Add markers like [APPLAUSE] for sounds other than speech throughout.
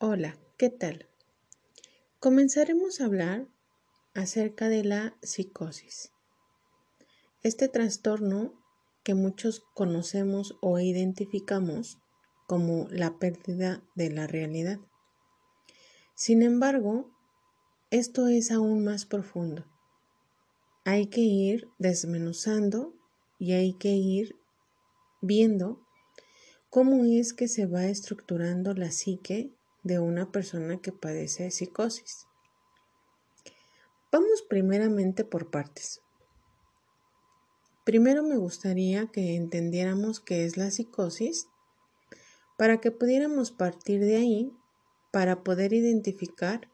Hola, ¿qué tal? Comenzaremos a hablar acerca de la psicosis. Este trastorno que muchos conocemos o identificamos como la pérdida de la realidad. Sin embargo, esto es aún más profundo. Hay que ir desmenuzando y hay que ir viendo cómo es que se va estructurando la psique de una persona que padece psicosis. Vamos primeramente por partes. Primero me gustaría que entendiéramos qué es la psicosis para que pudiéramos partir de ahí para poder identificar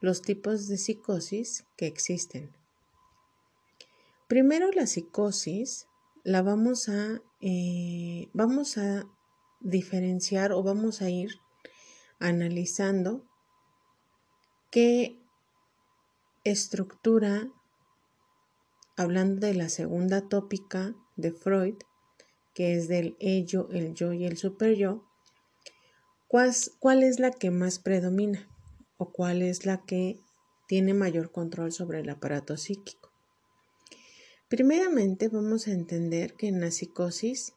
los tipos de psicosis que existen. Primero la psicosis la vamos a, eh, vamos a diferenciar o vamos a ir analizando qué estructura, hablando de la segunda tópica de Freud, que es del ello, el yo y el superyo, ¿cuál, es la que más predomina o cuál es la que tiene mayor control sobre el aparato psíquico. Primeramente vamos a entender que en la psicosis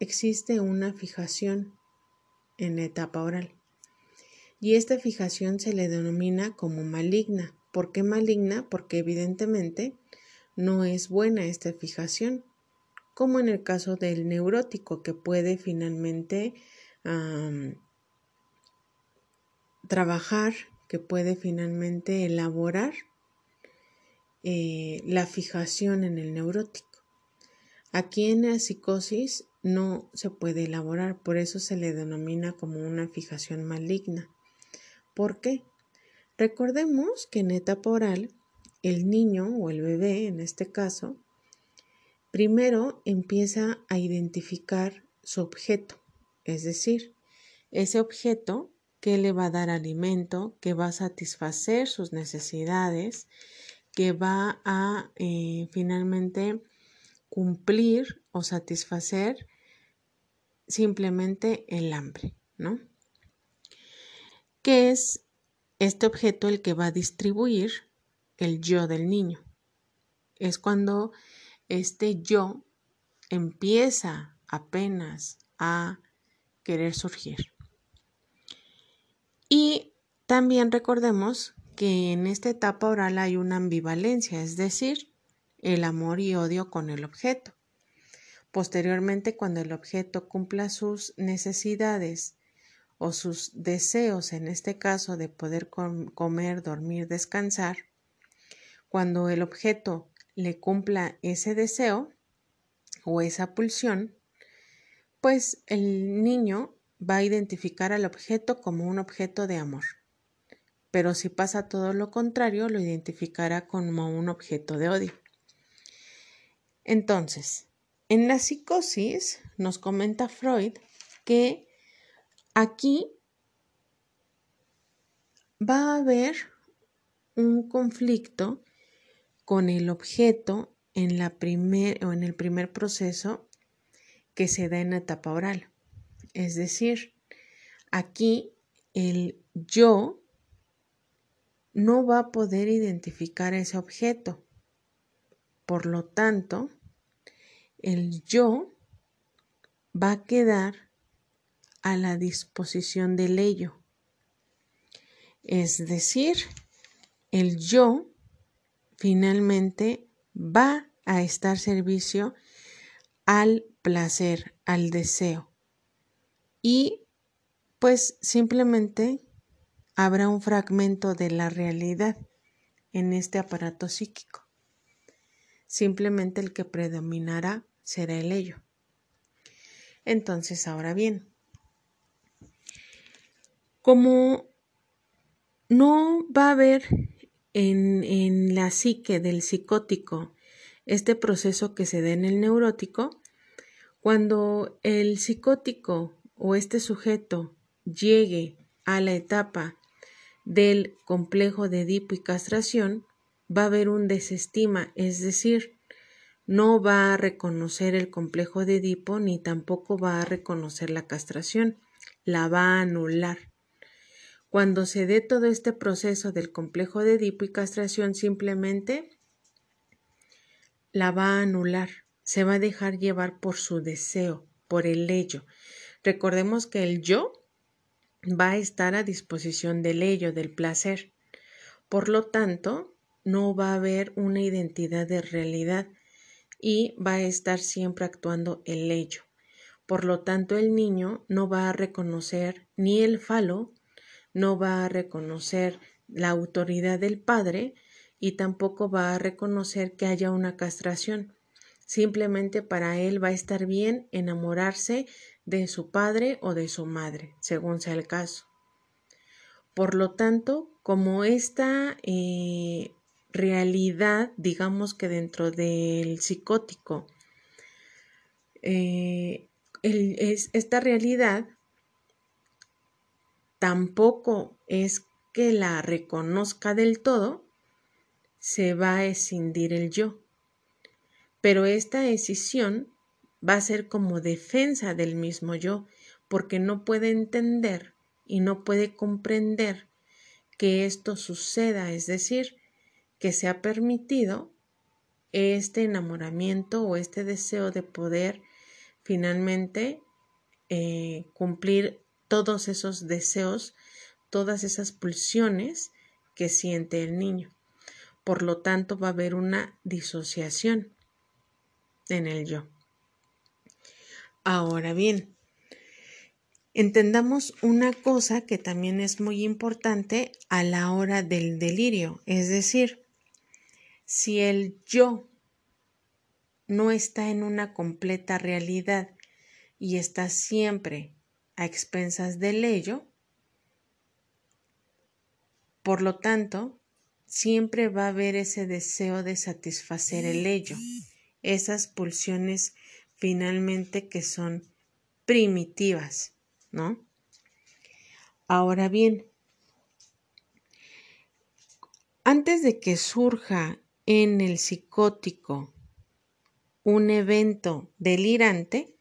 existe una fijación en la etapa oral y esta fijación se le denomina como maligna. ¿Por qué maligna? Porque evidentemente no es buena esta fijación, como en el caso del neurótico que puede finalmente trabajar, que puede finalmente elaborar eh, la fijación en el neurótico. Aquí en la psicosis no se puede elaborar, por eso se le denomina como una fijación maligna. ¿Por qué? Recordemos que en etapa oral, el niño o el bebé, en este caso, primero empieza a identificar su objeto, es decir, ese objeto que le va a dar alimento, que va a satisfacer sus necesidades, que va a eh, finalmente cumplir o satisfacer simplemente el hambre, ¿no? Es este objeto el que va a distribuir el yo del niño. Es cuando este yo empieza apenas a querer surgir. Y también recordemos que en esta etapa oral hay una ambivalencia, es decir, el amor y odio con el objeto. Posteriormente, cuando el objeto cumpla sus necesidades o sus deseos, en este caso de poder comer, dormir, descansar, cuando el objeto le cumpla ese deseo o esa pulsión, pues el niño va a identificar al objeto como un objeto de amor. Pero si pasa todo lo contrario, lo identificará como un objeto de odio. Entonces, en la psicosis nos comenta Freud que Aquí va a haber un conflicto con el objeto en, la primer, o en el primer proceso que se da en la etapa oral. Es decir, aquí el yo no va a poder identificar ese objeto. Por lo tanto, el yo va a quedar a la disposición del ello. Es decir, el yo finalmente va a estar servicio al placer, al deseo. Y pues simplemente habrá un fragmento de la realidad en este aparato psíquico. Simplemente el que predominará será el ello. Entonces, ahora bien, como no va a haber en, la psique del psicótico este proceso que se da en el neurótico, cuando el psicótico o este sujeto llegue a la etapa del complejo de Edipo y castración, va a haber un desestima, es decir, no va a reconocer el complejo de Edipo ni tampoco va a reconocer la castración, la va a anular. Cuando se dé todo este proceso del complejo de Edipo y castración, simplemente la va a anular, se va a dejar llevar por su deseo, por el ello. Recordemos que el yo va a estar a disposición del ello, del placer. Por lo tanto, no va a haber una identidad de realidad y va a estar siempre actuando el ello. Por lo tanto, el niño no va a reconocer ni el falo, no va a reconocer la autoridad del padre y tampoco va a reconocer que haya una castración. Simplemente para él va a estar bien enamorarse de su padre o de su madre, según sea el caso. Por lo tanto, como esta eh, realidad, digamos que dentro del psicótico, eh, es, esta realidad tampoco es que la reconozca del todo, se va a escindir el yo. Pero esta escisión va a ser como defensa del mismo yo, porque no puede entender y no puede comprender que esto suceda, es decir, que se ha permitido este enamoramiento o este deseo de poder finalmente eh, cumplir todos esos deseos, todas esas pulsiones que siente el niño. Por lo tanto, va a haber una disociación en el yo. Ahora bien, entendamos una cosa que también es muy importante a la hora del delirio, es decir, si el yo no está en una completa realidad y está siempre a expensas del ello, por lo tanto, siempre va a haber ese deseo de satisfacer el ello, esas pulsiones finalmente que son primitivas, ¿no? Ahora bien, antes de que surja en el psicótico un evento delirante,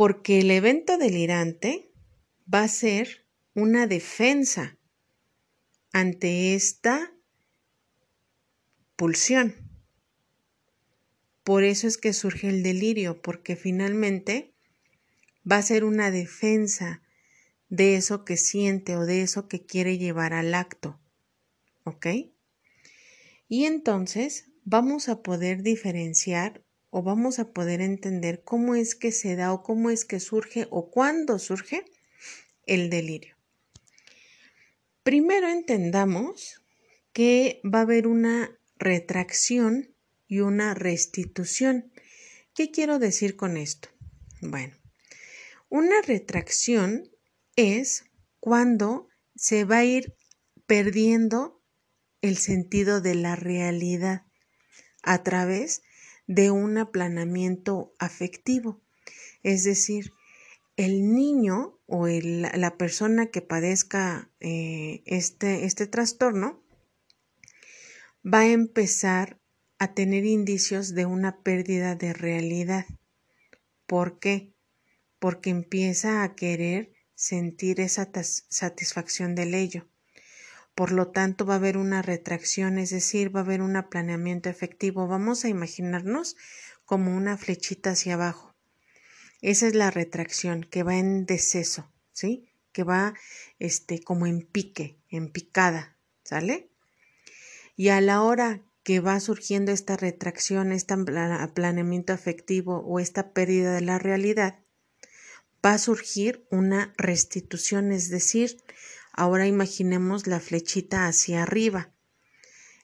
porque el evento delirante va a ser una defensa ante esta pulsión. Por eso es que surge el delirio, porque finalmente va a ser una defensa de eso que siente o de eso que quiere llevar al acto. ¿Ok? Y entonces vamos a poder diferenciar o vamos a poder entender cómo es que se da o cómo es que surge o cuándo surge el delirio. Primero entendamos que va a haber una retracción y una restitución. ¿Qué quiero decir con esto? Bueno, una retracción es cuando se va a ir perdiendo el sentido de la realidad a través de un aplanamiento afectivo. Es decir, el niño o la persona que padezca eh, este, este trastorno va a empezar a tener indicios de una pérdida de realidad. ¿Por qué? Porque empieza a querer sentir esa satisfacción del ello. Por lo tanto, va a haber una retracción, es decir, va a haber un planeamiento efectivo. Vamos a imaginarnos como una flechita hacia abajo. Esa es la retracción que va en deceso, ¿sí? Que va este como en pique, en picada, ¿sale? Y a la hora que va surgiendo esta retracción, este planeamiento afectivo o esta pérdida de la realidad, va a surgir una restitución, es decir, ahora imaginemos la flechita hacia arriba.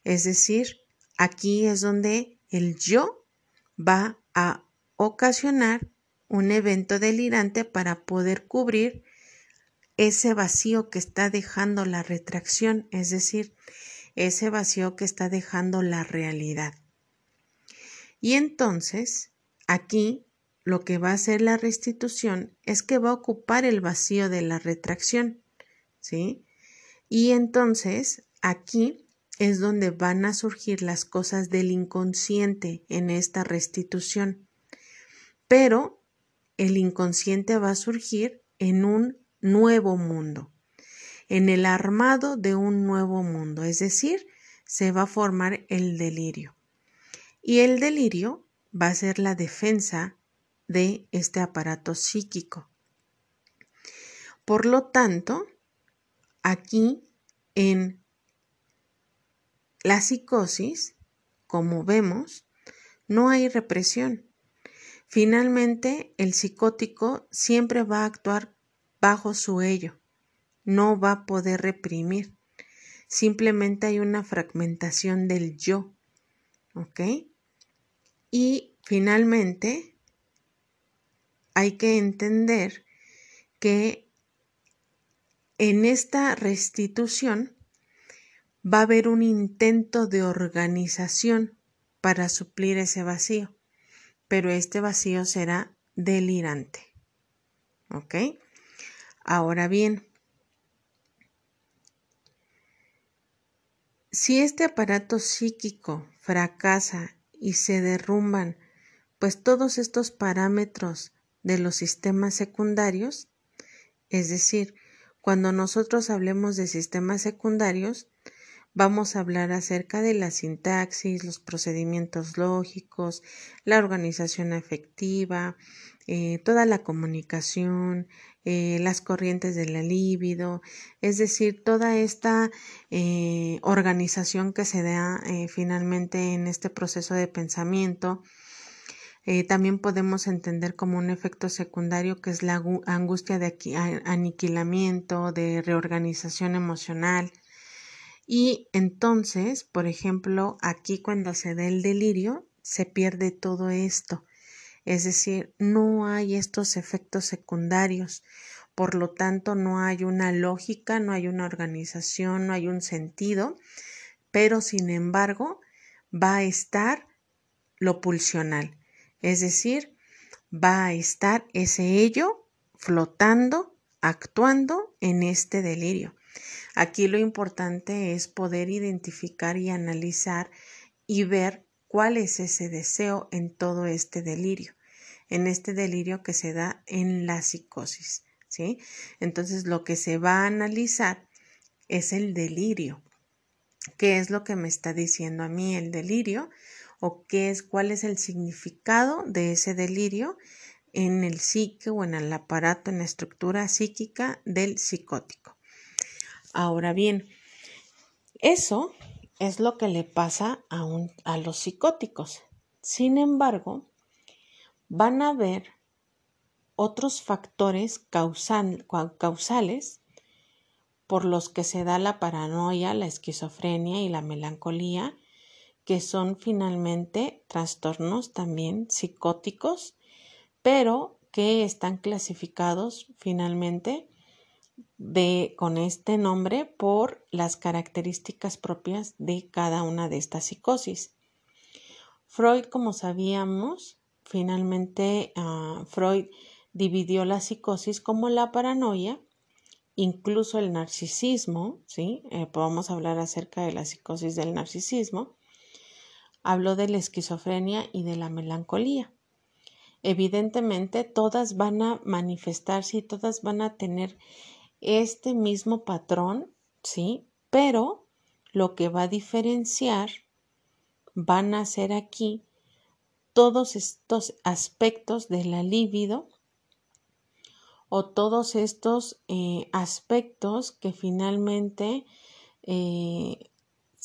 Es decir, aquí es donde el yo va a ocasionar un evento delirante para poder cubrir ese vacío que está dejando la retracción, es decir, ese vacío que está dejando la realidad. Y entonces, aquí lo que va a hacer la restitución es que va a ocupar el vacío de la retracción, ¿sí? Y entonces, aquí es donde van a surgir las cosas del inconsciente en esta restitución. Pero el inconsciente va a surgir en un nuevo mundo, en el armado de un nuevo mundo, es decir, se va a formar el delirio. Y el delirio va a ser la defensa de este aparato psíquico. Por lo tanto, aquí en la psicosis, como vemos, no hay represión. Finalmente, el psicótico siempre va a actuar bajo su ello, no va a poder reprimir. Simplemente hay una fragmentación del yo. ¿Ok? Y finalmente, hay que entender que en esta restitución va a haber un intento de organización para suplir ese vacío, pero este vacío será delirante. ¿Ok? Ahora bien, si este aparato psíquico fracasa y se derrumban, pues todos estos parámetros de los sistemas secundarios, es decir, cuando nosotros hablemos de sistemas secundarios, Vamos a hablar acerca de la sintaxis, los procedimientos lógicos, la organización afectiva, eh, toda la comunicación, eh, las corrientes de la libido, es decir, toda esta eh, organización que se da finalmente en este proceso de pensamiento. También podemos entender como un efecto secundario que es la angustia de aniquilamiento, de reorganización emocional, y entonces, por ejemplo, aquí cuando se da el delirio, se pierde todo esto. Es decir, no hay estos efectos secundarios. Por lo tanto, no hay una lógica, no hay una organización, no hay un sentido, pero sin embargo, va a estar lo pulsional. Es decir, va a estar ese ello flotando, actuando en este delirio. Aquí lo importante es poder identificar y analizar y ver cuál es ese deseo en todo este delirio, en este delirio que se da en la psicosis, ¿sí? Entonces lo que se va a analizar es el delirio. ¿Qué es lo que me está diciendo a mí el delirio? ¿O qué es cuál es el significado de ese delirio en el psique o en el aparato, en la estructura psíquica del psicótico? Ahora bien, eso es lo que le pasa a, a los psicóticos. Sin embargo, van a haber otros factores causales por los que se da la paranoia, la esquizofrenia y la melancolía, que son finalmente trastornos también psicóticos, pero que están clasificados finalmente de, con este nombre por las características propias de cada una de estas psicosis. Freud, como sabíamos, finalmente ah, Freud dividió la psicosis como la paranoia, incluso el narcisismo, ¿sí? Eh, podemos hablar acerca de la psicosis del narcisismo. Habló de la esquizofrenia y de la melancolía. Evidentemente, todas van a manifestarse y todas van a tener este mismo patrón, ¿sí? Pero lo que va a diferenciar van a ser aquí todos estos aspectos de la libido o todos estos eh, aspectos que finalmente eh,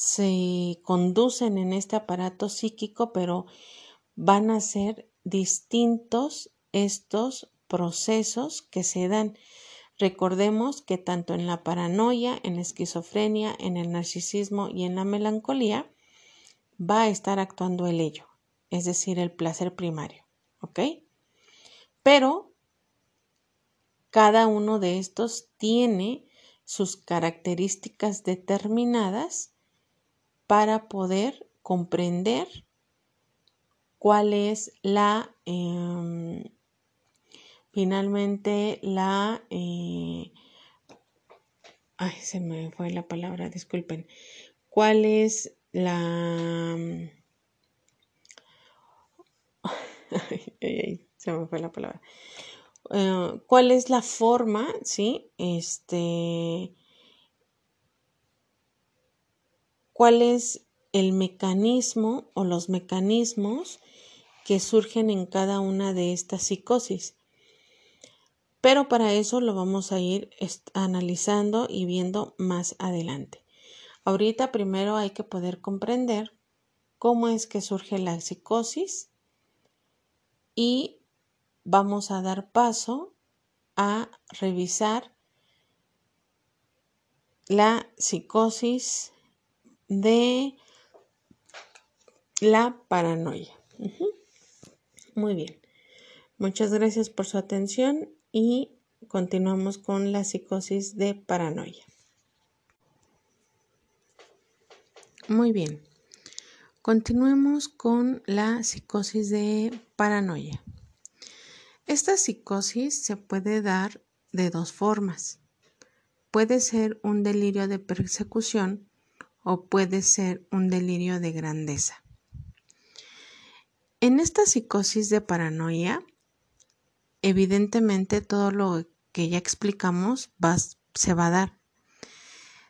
se conducen en este aparato psíquico, pero van a ser distintos estos procesos que se dan. Recordemos que tanto en la paranoia, en la esquizofrenia, en el narcisismo y en la melancolía va a estar actuando el ello, es decir, el placer primario, ¿ok? Pero cada uno de estos tiene sus características determinadas para poder comprender cuál es la em, Finalmente, la... Eh, ay, se me fue la palabra, disculpen. ¿Cuál es la... [LAUGHS] ay, ay, se me fue la palabra. eh, cuál es la forma, ¿sí? Este, cuál es el mecanismo o los mecanismos que surgen en cada una de estas psicosis. Pero para eso lo vamos a ir analizando y viendo más adelante. Ahorita primero hay que poder comprender cómo es que surge la psicosis y vamos a dar paso a revisar la psicosis de la paranoia. Muy bien. Muchas gracias por su atención y continuamos con la psicosis de paranoia. Muy bien. Continuemos con la psicosis de paranoia. Esta psicosis se puede dar de dos formas. Puede ser un delirio de persecución o puede ser un delirio de grandeza. En esta psicosis de paranoia, evidentemente todo lo que ya explicamos se va a dar.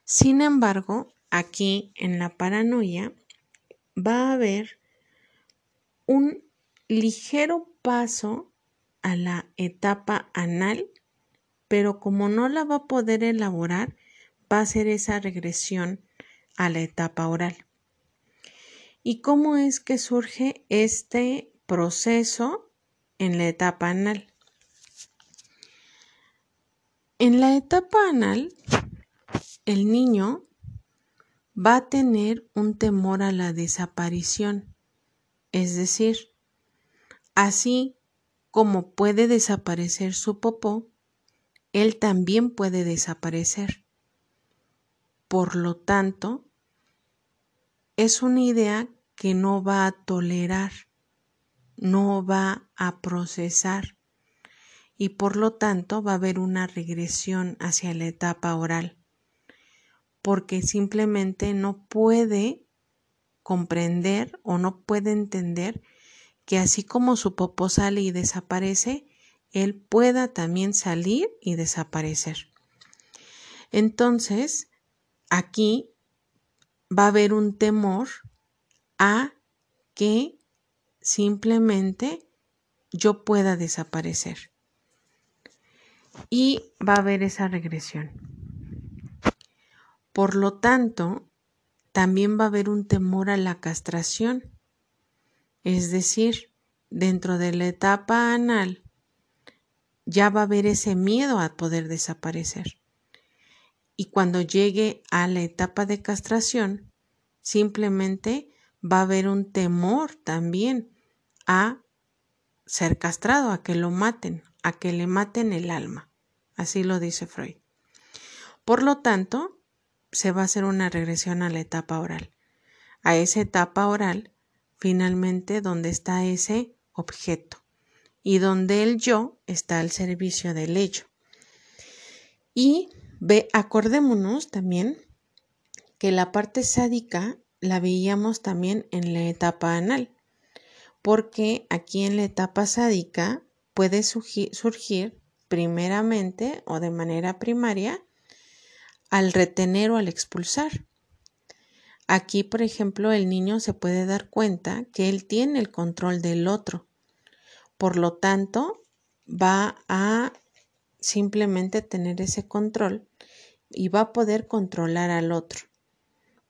Sin embargo, aquí en la paranoia va a haber un ligero paso a la etapa anal, pero como no la va a poder elaborar, va a ser esa regresión a la etapa oral. ¿Y cómo es que surge este proceso en la etapa anal? En la etapa anal, el niño va a tener un temor a la desaparición, es decir, así como puede desaparecer su popó, él también puede desaparecer. Por lo tanto, es una idea que no va a tolerar, no va a procesar y por lo tanto va a haber una regresión hacia la etapa oral, porque simplemente no puede comprender o no puede entender que así como su popó sale y desaparece, él pueda también salir y desaparecer. Entonces, aquí va a haber un temor a que simplemente yo pueda desaparecer y va a haber esa regresión. Por lo tanto, también va a haber un temor a la castración, es decir, dentro de la etapa anal ya va a haber ese miedo a poder desaparecer. Y cuando llegue a la etapa de castración, simplemente va a haber un temor también a ser castrado, a que lo maten, a que le maten el alma. Así lo dice Freud. Por lo tanto, se va a hacer una regresión a la etapa oral. A esa etapa oral, finalmente, donde está ese objeto y donde el yo está al servicio del ello. Y ve, acordémonos también que la parte sádica la veíamos también en la etapa anal, porque aquí en la etapa sádica puede surgir primeramente o de manera primaria al retener o al expulsar. Aquí, por ejemplo, el niño se puede dar cuenta que él tiene el control del otro. Por lo tanto, va a simplemente tener ese control y va a poder controlar al otro.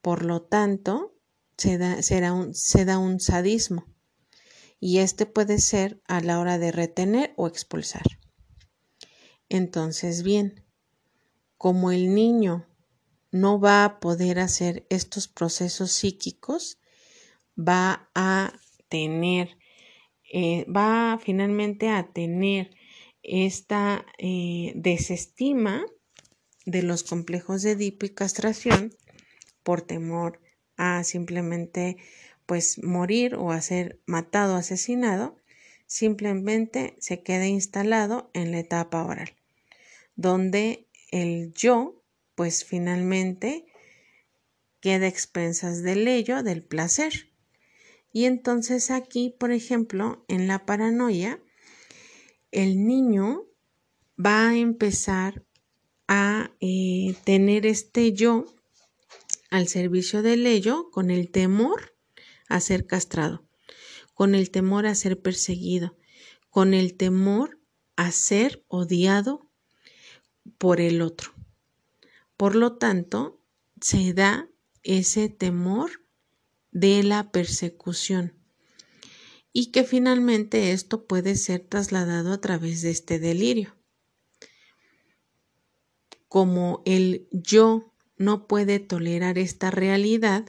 Por lo tanto, se da, un, se da un sadismo y este puede ser a la hora de retener o expulsar. Entonces, bien, como el niño no va a poder hacer estos procesos psíquicos, va a tener, eh, va finalmente a tener esta eh, desestima de los complejos de Edipo y castración por temor a simplemente pues morir o a ser matado asesinado, simplemente se queda instalado en la etapa oral, donde el yo pues finalmente queda expensas del ello, del placer. Y entonces aquí, por ejemplo, en la paranoia, el niño va a empezar a eh, tener este yo al servicio del ello con el temor a ser castrado, con el temor a ser perseguido, con el temor a ser odiado por el otro. Por lo tanto, se da ese temor de la persecución y que finalmente esto puede ser trasladado a través de este delirio. Como el yo no puede tolerar esta realidad,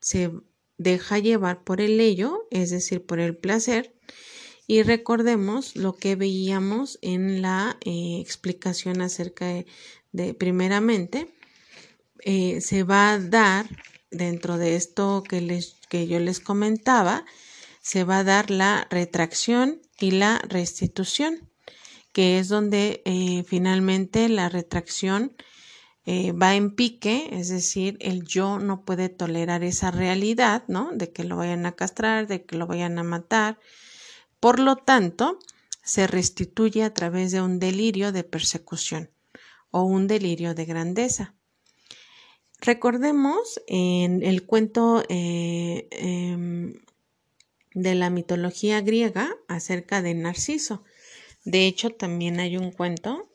se deja llevar por el ello, es decir, por el placer, y recordemos lo que veíamos en la eh, explicación acerca de, primeramente, eh, se va a dar dentro de esto que, les, que yo les comentaba, se va a dar la retracción y la restitución, que es donde eh, finalmente la retracción va en pique, es decir, el yo no puede tolerar esa realidad, ¿no? De que lo vayan a castrar, de que lo vayan a matar, por lo tanto, se restituye a través de un delirio de persecución o un delirio de grandeza. Recordemos en el cuento eh, em, de la mitología griega acerca de Narciso. De hecho, también hay un cuento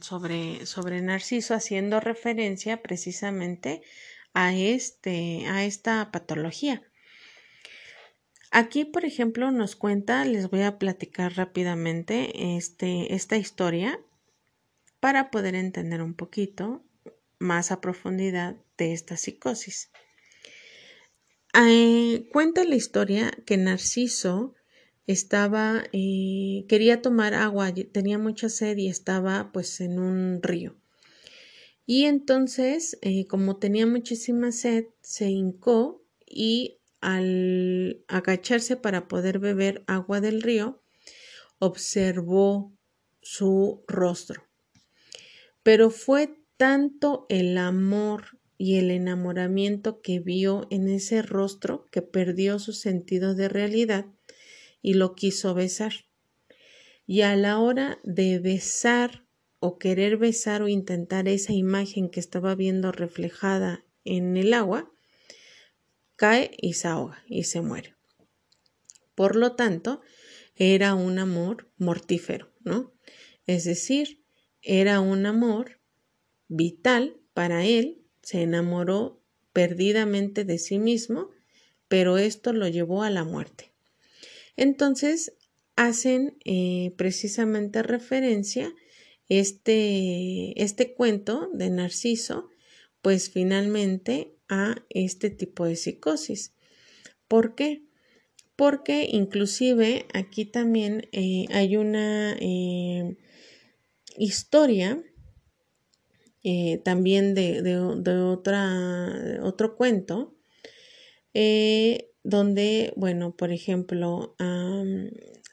sobre, sobre Narciso haciendo referencia precisamente a, este, a esta patología. Aquí, por ejemplo, nos cuenta, les voy a platicar rápidamente este, esta historia para poder entender un poquito más a profundidad de esta psicosis. Eh, cuenta la historia que Narciso estaba, eh, quería tomar agua, tenía mucha sed y estaba pues en un río. Y entonces, eh, como tenía muchísima sed, se hincó y al agacharse para poder beber agua del río, observó su rostro. Pero fue tanto el amor y el enamoramiento que vio en ese rostro que perdió su sentido de realidad y lo quiso besar. Y a la hora de besar o querer besar o intentar esa imagen que estaba viendo reflejada en el agua, cae y se ahoga y se muere. Por lo tanto, era un amor mortífero, ¿no? Es decir, era un amor vital para él, se enamoró perdidamente de sí mismo, pero esto lo llevó a la muerte. Entonces, hacen eh, precisamente referencia este, este cuento de Narciso, pues finalmente a este tipo de psicosis. ¿Por qué? Porque inclusive aquí también eh, hay una eh, historia también de, otra, otro cuento, donde, bueno, por ejemplo,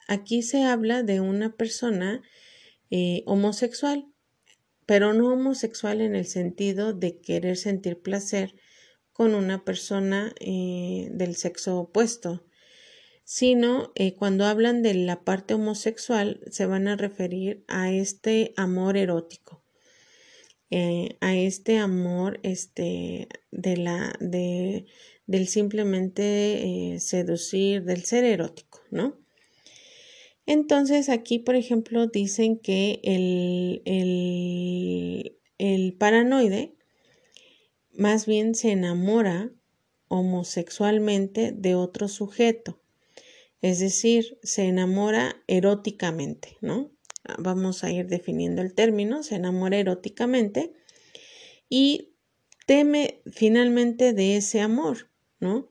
aquí se habla de una persona homosexual, pero no homosexual en el sentido de querer sentir placer con una persona eh, del sexo opuesto, sino eh, cuando hablan de la parte homosexual se van a referir a este amor erótico, eh, a este amor este, de la, de, del simplemente seducir, del ser erótico, ¿no? Entonces aquí, por ejemplo, dicen que el, el, el paranoide más bien se enamora homosexualmente de otro sujeto, es decir, se enamora eróticamente, ¿no? Vamos a ir definiendo el término, se enamora eróticamente y teme finalmente de ese amor, ¿no?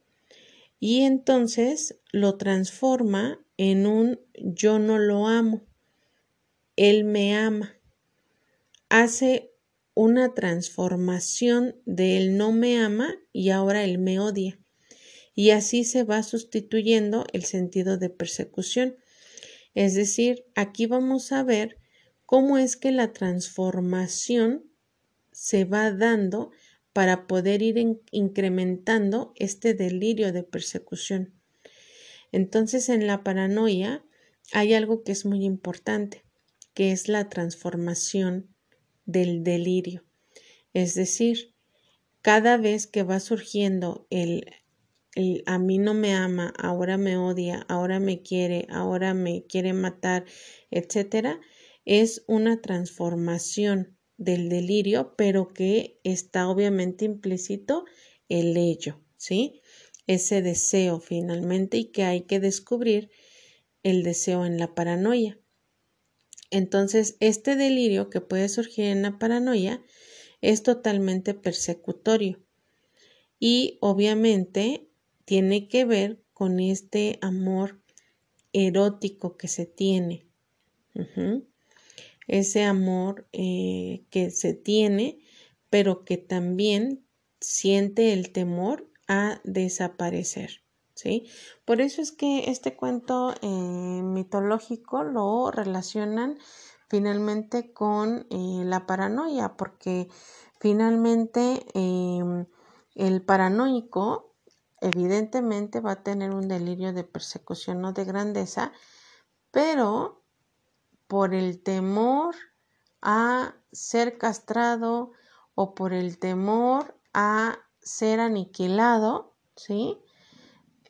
Y entonces lo transforma en un yo no lo amo, él me ama. Hace una transformación de él no me ama y ahora él me odia. Y así se va sustituyendo el sentido de persecución. Es decir, aquí vamos a ver cómo es que la transformación se va dando para poder ir incrementando este delirio de persecución. Entonces, en la paranoia hay algo que es muy importante que es la transformación del delirio. Es decir, cada vez que va surgiendo el, el, a mí no me ama, ahora me odia, ahora me quiere, ahora me quiere matar, etcétera, es una transformación del delirio, pero que está obviamente implícito el ello, ¿sí? Ese deseo finalmente y que hay que descubrir el deseo en la paranoia. Entonces, este delirio que puede surgir en la paranoia es totalmente persecutorio y obviamente tiene que ver con este amor erótico que se tiene. Ese amor eh, que se tiene, pero que también siente el temor a desaparecer. ¿sí? Por eso es que este cuento eh, mitológico lo relacionan finalmente con eh, la paranoia, porque finalmente em, el paranoico evidentemente va a tener un delirio de persecución o de grandeza, pero por el temor a ser castrado o por el temor a ser aniquilado, ¿sí?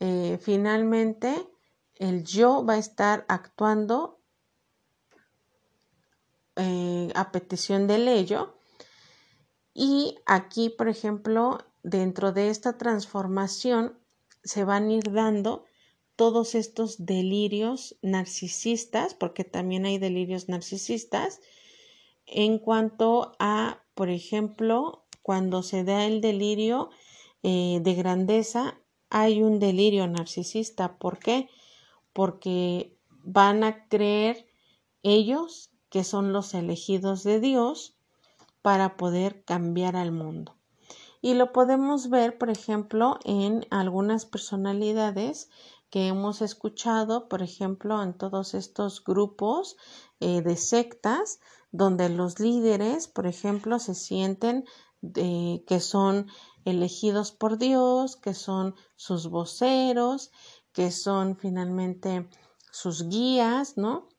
Eh, finalmente el yo va a estar actuando eh, a petición del ello. Y aquí, por ejemplo, dentro de esta transformación se van a ir dando todos estos delirios narcisistas, porque también hay delirios narcisistas, en cuanto a, por ejemplo, cuando se da el delirio eh, de grandeza, hay un delirio narcisista. ¿Por qué? Porque van a creer ellos que son los elegidos de Dios para poder cambiar al mundo. Y lo podemos ver, por ejemplo, en algunas personalidades que hemos escuchado, por ejemplo, en todos estos grupos eh, de sectas, donde los líderes, por ejemplo, se sienten eh, que son elegidos por Dios, que son sus voceros, que son finalmente sus guías, ¿no?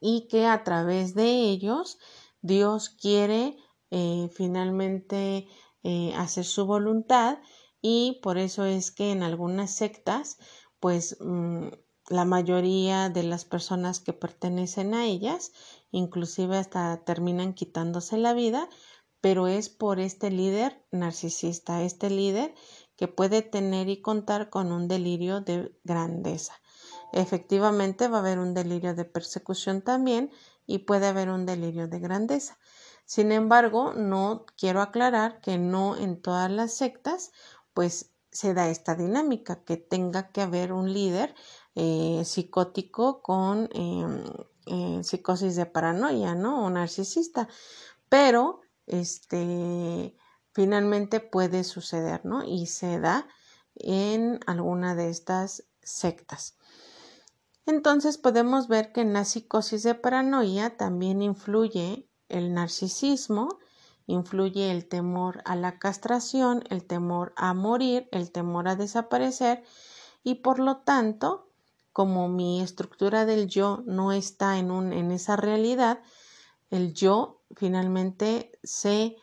Y que a través de ellos Dios quiere eh, finalmente hacer su voluntad y por eso es que en algunas sectas, pues mm, la mayoría de las personas que pertenecen a ellas, inclusive hasta terminan quitándose la vida, pero es por este líder narcisista, este líder que puede tener y contar con un delirio de grandeza. Efectivamente va a haber un delirio de persecución también y puede haber un delirio de grandeza. Sin embargo, no quiero aclarar que no en todas las sectas pues se da esta dinámica, que tenga que haber un líder eh, psicótico con em, eh, psicosis de paranoia, ¿no? O narcisista. Pero este, finalmente puede suceder, ¿no? Y se da en alguna de estas sectas. Entonces podemos ver que en la psicosis de paranoia también influye el narcisismo, influye el temor a la castración, el temor a morir, el temor a desaparecer y por lo tanto, como mi estructura del yo no está en, un, en esa realidad, el yo finalmente se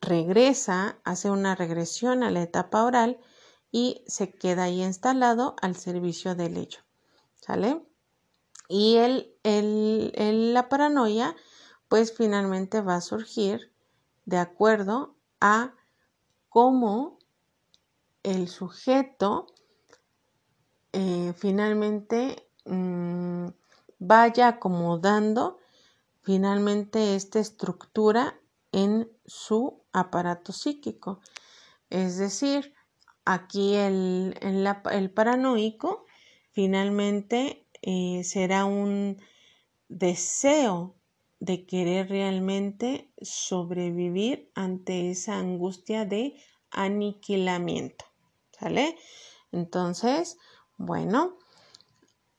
regresa, hace una regresión a la etapa oral y se queda ahí instalado al servicio del ello. ¿Sale? Y el, el, la paranoia, pues finalmente va a surgir de acuerdo a cómo el sujeto eh, finalmente mm, vaya acomodando finalmente esta estructura en su aparato psíquico. Es decir, aquí el, el paranoico finalmente eh, será un deseo de querer realmente sobrevivir ante esa angustia de aniquilamiento. ¿Sale? Entonces, bueno,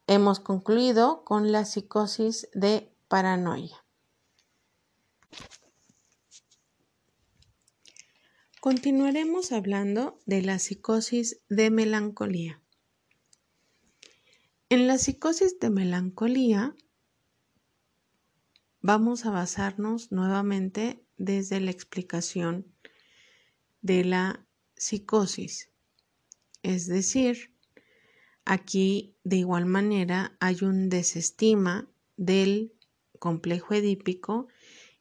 hemos concluido con la psicosis de paranoia. Continuaremos hablando de la psicosis de melancolía. En la psicosis de melancolía vamos a basarnos nuevamente desde la explicación de la psicosis. Es decir, aquí de igual manera hay un desestima del complejo edípico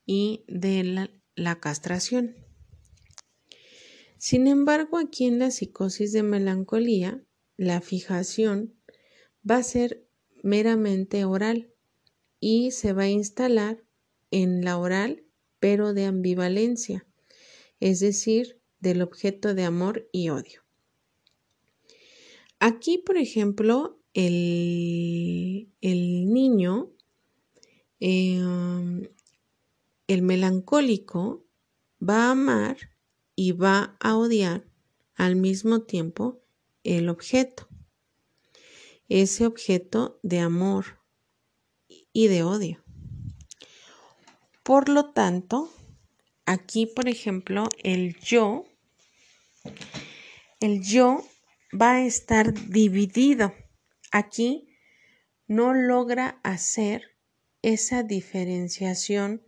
y de la, castración. Sin embargo, aquí en la psicosis de melancolía, la fijación va a ser meramente oral y se va a instalar en la oral, pero de ambivalencia, es decir, del objeto de amor y odio. Aquí, por ejemplo, el, niño, em, el melancólico, va a amar y va a odiar al mismo tiempo el objeto. Ese objeto de amor y de odio. Por lo tanto, aquí, por ejemplo, el yo, el yo va a estar dividido. Aquí no logra hacer esa diferenciación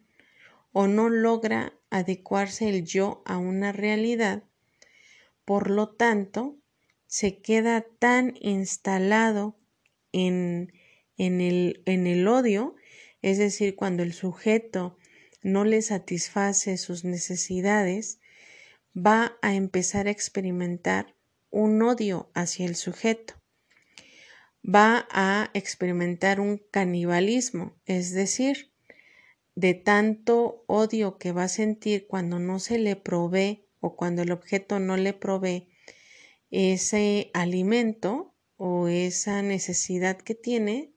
o no logra adecuarse el yo a una realidad. Por lo tanto, se queda tan instalado en, en, el, en el odio, es decir, cuando el sujeto no le satisface sus necesidades, va a empezar a experimentar un odio hacia el sujeto. Va a experimentar un canibalismo, es decir, de tanto odio que va a sentir cuando no se le provee o cuando el objeto no le provee ese alimento o esa necesidad que tiene,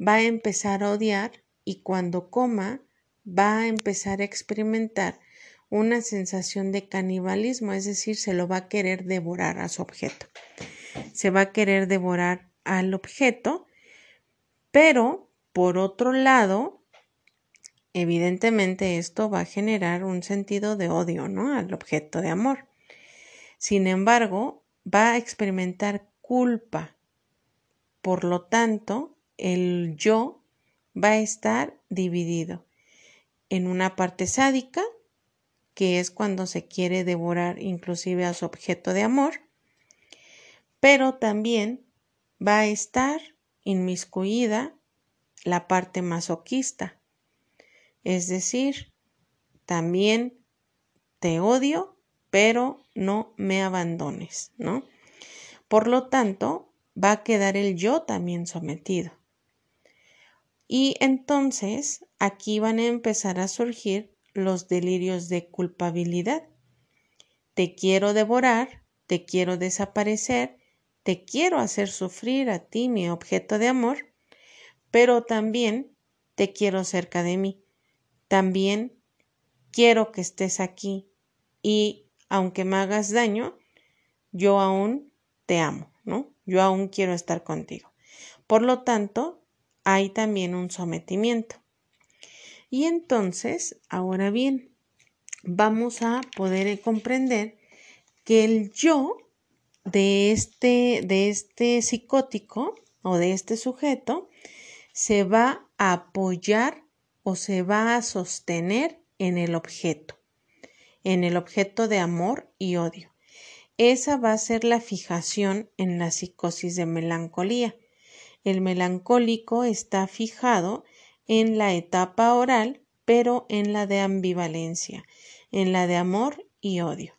va a empezar a odiar y cuando coma va a empezar a experimentar una sensación de canibalismo, es decir, se lo va a querer devorar a su objeto. Se va a querer devorar al objeto, pero por otro lado, evidentemente esto va a generar un sentido de odio, ¿no? Al objeto de amor. Sin embargo, va a experimentar culpa. Por lo tanto, el yo va a estar dividido en una parte sádica que es cuando se quiere devorar inclusive a su objeto de amor, pero también va a estar inmiscuida la parte masoquista, es decir, también te odio, pero no me abandones, ¿no? Por lo tanto, va a quedar el yo también sometido. Y entonces aquí van a empezar a surgir los delirios de culpabilidad. Te quiero devorar, te quiero desaparecer, te quiero hacer sufrir a ti, mi objeto de amor, pero también te quiero cerca de mí. También quiero que estés aquí y aunque me hagas daño, yo aún te amo, ¿no? Yo aún quiero estar contigo. Por lo tanto, hay también un sometimiento. Y entonces, ahora bien, vamos a poder comprender que el yo de este, de este psicótico o de este sujeto se va a apoyar o se va a sostener en el objeto, en el objeto de amor y odio. Esa va a ser la fijación en la psicosis de melancolía. El melancólico está fijado en la etapa oral, pero en la de ambivalencia, en la de amor y odio.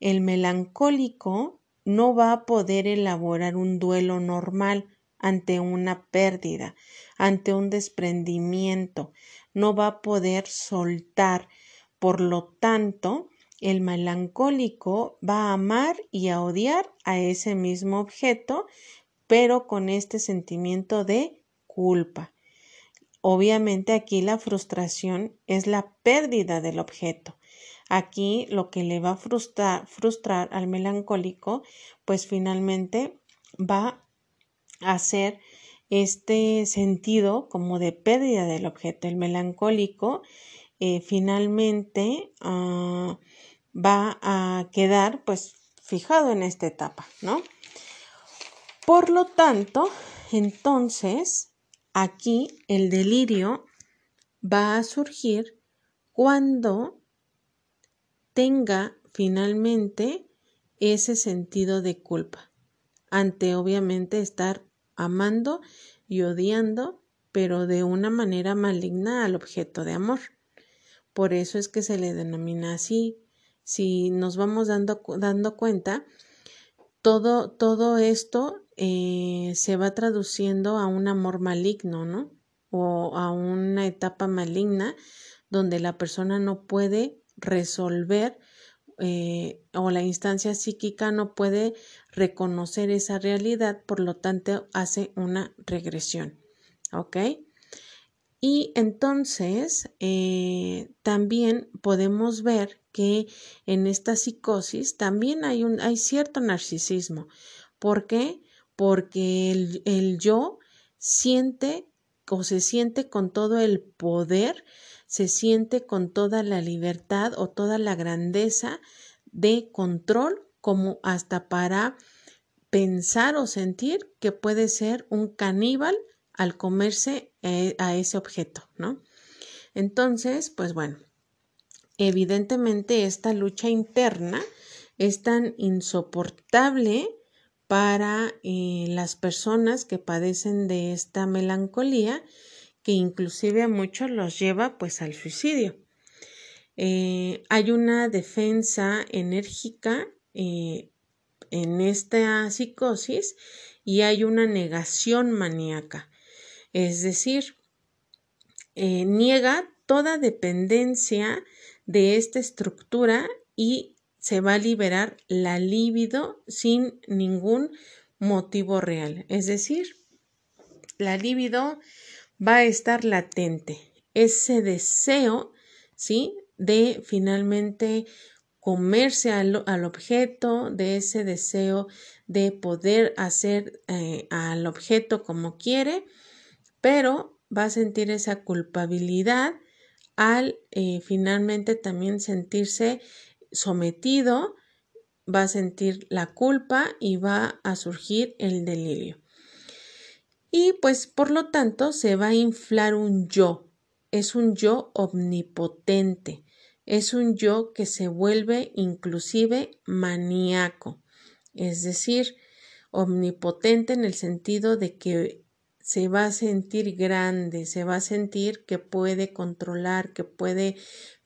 El melancólico no va a poder elaborar un duelo normal ante una pérdida, ante un desprendimiento, no va a poder soltar. Por lo tanto, el melancólico va a amar y a odiar a ese mismo objeto, pero con este sentimiento de culpa. Obviamente aquí la frustración es la pérdida del objeto. Aquí lo que le va a frustrar, al melancólico, pues finalmente va a ser este sentido como de pérdida del objeto. El melancólico eh, finalmente ah, va a quedar pues fijado en esta etapa, ¿no? Por lo tanto, entonces, Aquí el delirio va a surgir cuando tenga finalmente ese sentido de culpa ante obviamente estar amando y odiando, pero de una manera maligna al objeto de amor. Por eso es que se le denomina así. Si nos vamos dando, dando cuenta, todo, todo esto eh, se va traduciendo a un amor maligno, ¿no? O a una etapa maligna donde la persona no puede resolver eh, o la instancia psíquica no puede reconocer esa realidad, por lo tanto hace una regresión. ¿Ok? Y entonces eh, también podemos ver que en esta psicosis también hay, un, hay cierto narcisismo. ¿Por qué? Porque el, el yo siente o se siente con todo el poder, se siente con toda la libertad o toda la grandeza de control como hasta para pensar o sentir que puede ser un caníbal al comerse eh, a ese objeto, ¿no? Entonces, pues bueno, evidentemente esta lucha interna es tan insoportable para eh, las personas que padecen de esta melancolía que inclusive a muchos los lleva pues al suicidio. Eh, hay una defensa enérgica en esta psicosis y hay una negación maníaca. Es decir, eh, niega toda dependencia de esta estructura y se va a liberar la libido sin ningún motivo real. Es decir, la libido va a estar latente. Ese deseo, ¿sí? De finalmente comerse al, objeto, de ese deseo de poder hacer eh, al objeto como quiere pero va a sentir esa culpabilidad al eh, finalmente también sentirse sometido, va a sentir la culpa y va a surgir el delirio. Y pues por lo tanto se va a inflar un yo, es un yo omnipotente, es un yo que se vuelve inclusive maníaco, es decir, omnipotente en el sentido de que se va a sentir grande, se va a sentir que puede controlar, que puede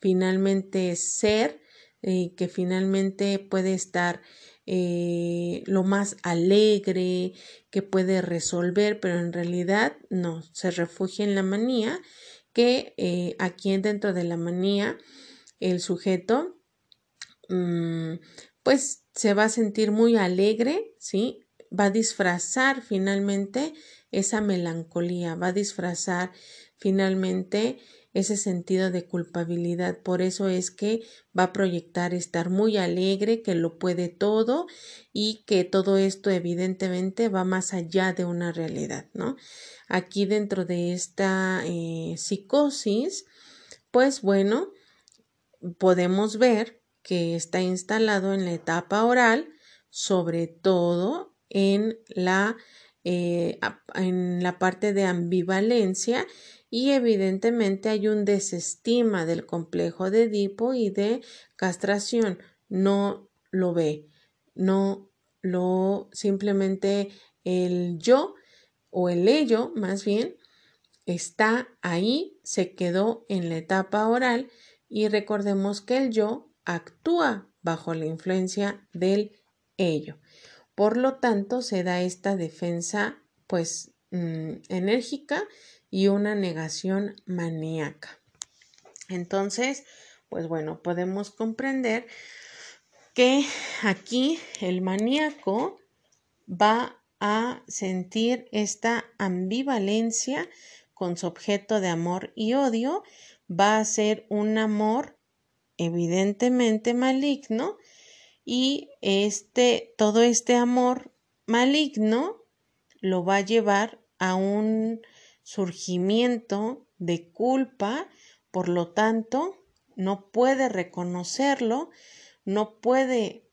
finalmente ser, eh, que finalmente puede estar eh, lo más alegre, que puede resolver, pero en realidad no, se refugia en la manía, que eh, aquí dentro de la manía el sujeto mm, pues se va a sentir muy alegre, ¿sí? Va a disfrazar finalmente esa melancolía, va a disfrazar finalmente ese sentido de culpabilidad. Por eso es que va a proyectar estar muy alegre, que lo puede todo y que todo esto evidentemente va más allá de una realidad, ¿no? Aquí dentro de esta eh, psicosis, pues bueno, podemos ver que está instalado en la etapa oral, sobre todo en la eh, en la parte de ambivalencia y evidentemente hay un desestima del complejo de Edipo y de castración. No lo ve, no lo simplemente el yo o el ello más bien está ahí, se quedó en la etapa oral y recordemos que el yo actúa bajo la influencia del ello. Por lo tanto, se da esta defensa pues mm, enérgica y una negación maníaca. Entonces, pues bueno, podemos comprender que aquí el maníaco va a sentir esta ambivalencia con su objeto de amor y odio, va a ser un amor evidentemente maligno y este todo este amor maligno lo va a llevar a un surgimiento de culpa, por lo tanto, no puede reconocerlo, no puede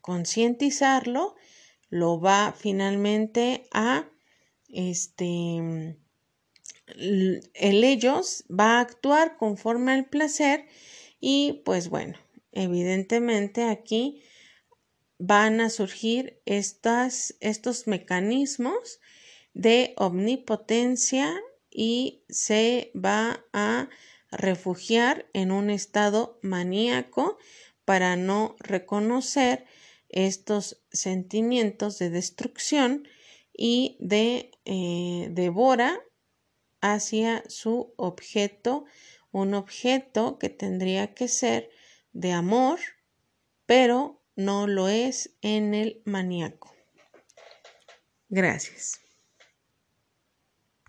concientizarlo, lo va finalmente a este el ellos va a actuar conforme al placer y pues bueno, evidentemente aquí van a surgir estas, estos mecanismos de omnipotencia y se va a refugiar en un estado maníaco para no reconocer estos sentimientos de destrucción y de eh, devora hacia su objeto, un objeto que tendría que ser de amor, pero no lo es en el maníaco. Gracias.